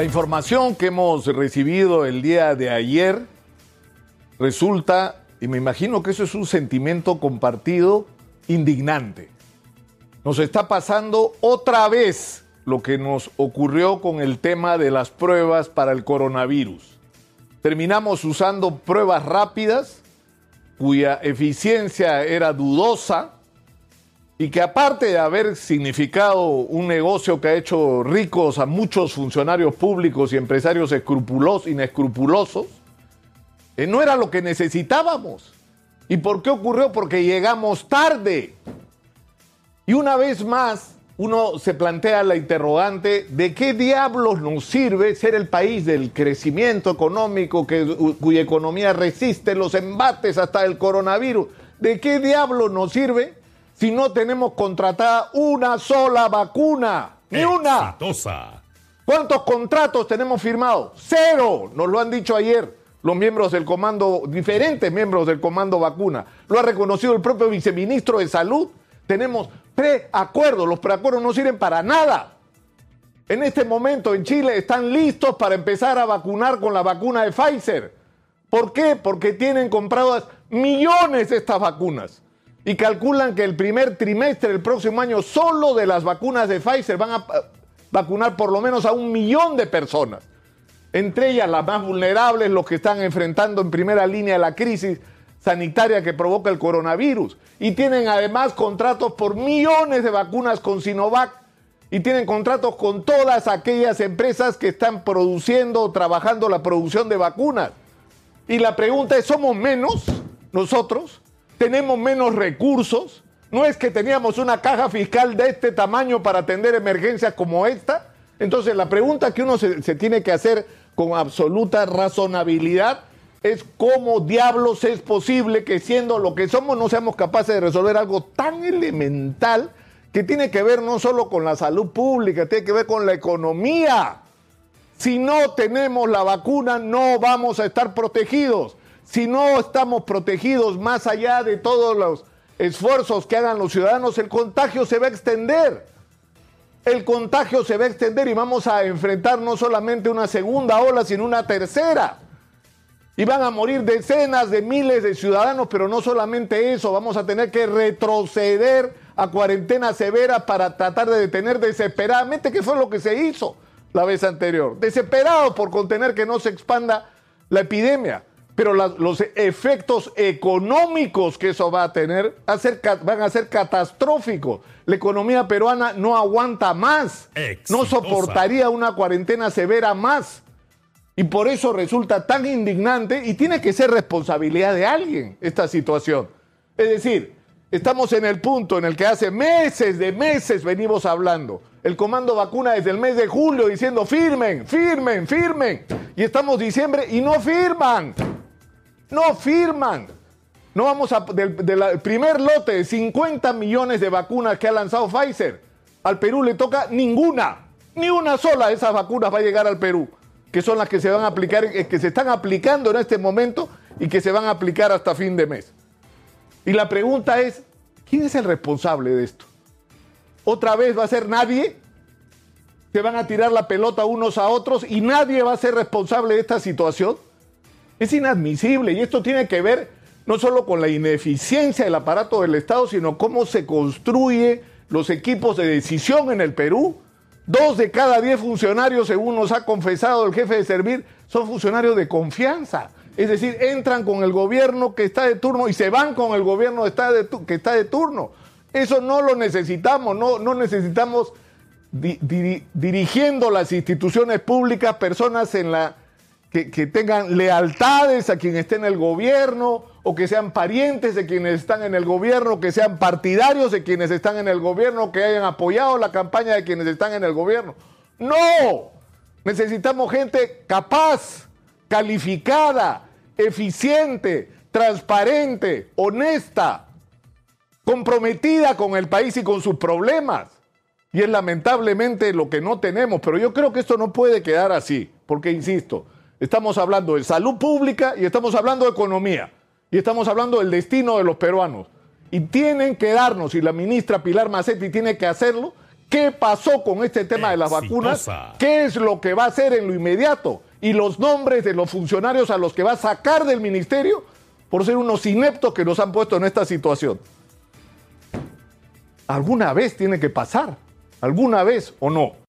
La información que hemos recibido el día de ayer resulta, y me imagino que eso es un sentimiento compartido, indignante. Nos está pasando otra vez lo que nos ocurrió con el tema de las pruebas para el coronavirus. Terminamos usando pruebas rápidas cuya eficiencia era dudosa y que aparte de haber significado un negocio que ha hecho ricos a muchos funcionarios públicos y empresarios escrupulosos, inescrupulosos, eh, no era lo que necesitábamos. ¿Y por qué ocurrió? Porque llegamos tarde. Y una vez más, uno se plantea la interrogante de qué diablos nos sirve ser el país del crecimiento económico que, cuya economía resiste los embates hasta el coronavirus. ¿De qué diablos nos sirve si no tenemos contratada una sola vacuna? Ni una. ¿Cuántos contratos tenemos firmados? Cero. Nos lo han dicho ayer los miembros del comando, diferentes miembros del comando vacuna. Lo ha reconocido el propio viceministro de Salud. Tenemos preacuerdos. Los preacuerdos no sirven para nada. En este momento en Chile están listos para empezar a vacunar con la vacuna de Pfizer. ¿Por qué? Porque tienen compradas millones de estas vacunas. Y calculan que el primer trimestre del próximo año solo de las vacunas de Pfizer van a vacunar por lo menos a un millón de personas. Entre ellas las más vulnerables, los que están enfrentando en primera línea la crisis sanitaria que provoca el coronavirus. Y tienen además contratos por millones de vacunas con Sinovac. Y tienen contratos con todas aquellas empresas que están produciendo o trabajando la producción de vacunas. Y la pregunta es, ¿somos menos nosotros? ¿Tenemos menos recursos? ¿No es que teníamos una caja fiscal de este tamaño para atender emergencias como esta? Entonces la pregunta que uno se, tiene que hacer con absoluta razonabilidad es cómo diablos es posible que siendo lo que somos no seamos capaces de resolver algo tan elemental que tiene que ver no solo con la salud pública, tiene que ver con la economía. Si no tenemos la vacuna no vamos a estar protegidos. Si no estamos protegidos más allá de todos los esfuerzos que hagan los ciudadanos, el contagio se va a extender. El contagio se va a extender y vamos a enfrentar no solamente una segunda ola, sino una tercera y van a morir decenas de miles de ciudadanos, pero no solamente eso, vamos a tener que retroceder a cuarentena severa para tratar de detener desesperadamente, que fue lo que se hizo la vez anterior, desesperado por contener que no se expanda la epidemia. Pero los efectos económicos que eso va a tener van a ser catastróficos. La economía peruana no aguanta más, no soportaría una cuarentena severa más. Y por eso resulta tan indignante y tiene que ser responsabilidad de alguien esta situación. Es decir, estamos en el punto en el que hace meses de meses venimos hablando. El comando vacuna desde el mes de julio diciendo firmen, firmen, firmen. Y estamos diciembre y no firman. No firman. No vamos a. Del, del primer lote de 50 millones de vacunas que ha lanzado Pfizer, al Perú le toca ninguna. Ni una sola de esas vacunas va a llegar al Perú que son las que se van a aplicar, eh, que se están aplicando en este momento y que se van a aplicar hasta fin de mes. Y la pregunta es, ¿quién es el responsable de esto? ¿Otra vez va a ser nadie? ¿Se van a tirar la pelota unos a otros y nadie va a ser responsable de esta situación? Es inadmisible y esto tiene que ver no solo con la ineficiencia del aparato del Estado, sino cómo se construye los equipos de decisión en el Perú Dos de cada diez funcionarios, según nos ha confesado el jefe de servir, son funcionarios de confianza. Es decir, entran con el gobierno que está de turno y se van con el gobierno que está de turno. Eso no lo necesitamos, no, no necesitamos dirigiendo las instituciones públicas personas en la, que, tengan lealtades a quien esté en el gobierno o que sean parientes de quienes están en el gobierno, que sean partidarios de quienes están en el gobierno, que hayan apoyado la campaña de quienes están en el gobierno. No, necesitamos gente capaz, calificada, eficiente, transparente, honesta, comprometida con el país y con sus problemas. Y es lamentablemente lo que no tenemos, pero yo creo que esto no puede quedar así, porque insisto, Estamos hablando de salud pública y estamos hablando de economía. Y estamos hablando del destino de los peruanos. Y tienen que darnos, y la ministra Pilar Macetti tiene que hacerlo, qué pasó con este tema de las vacunas, qué es lo que va a hacer en lo inmediato y los nombres de los funcionarios a los que va a sacar del ministerio por ser unos ineptos que nos han puesto en esta situación. Alguna vez tiene que pasar, alguna vez o no.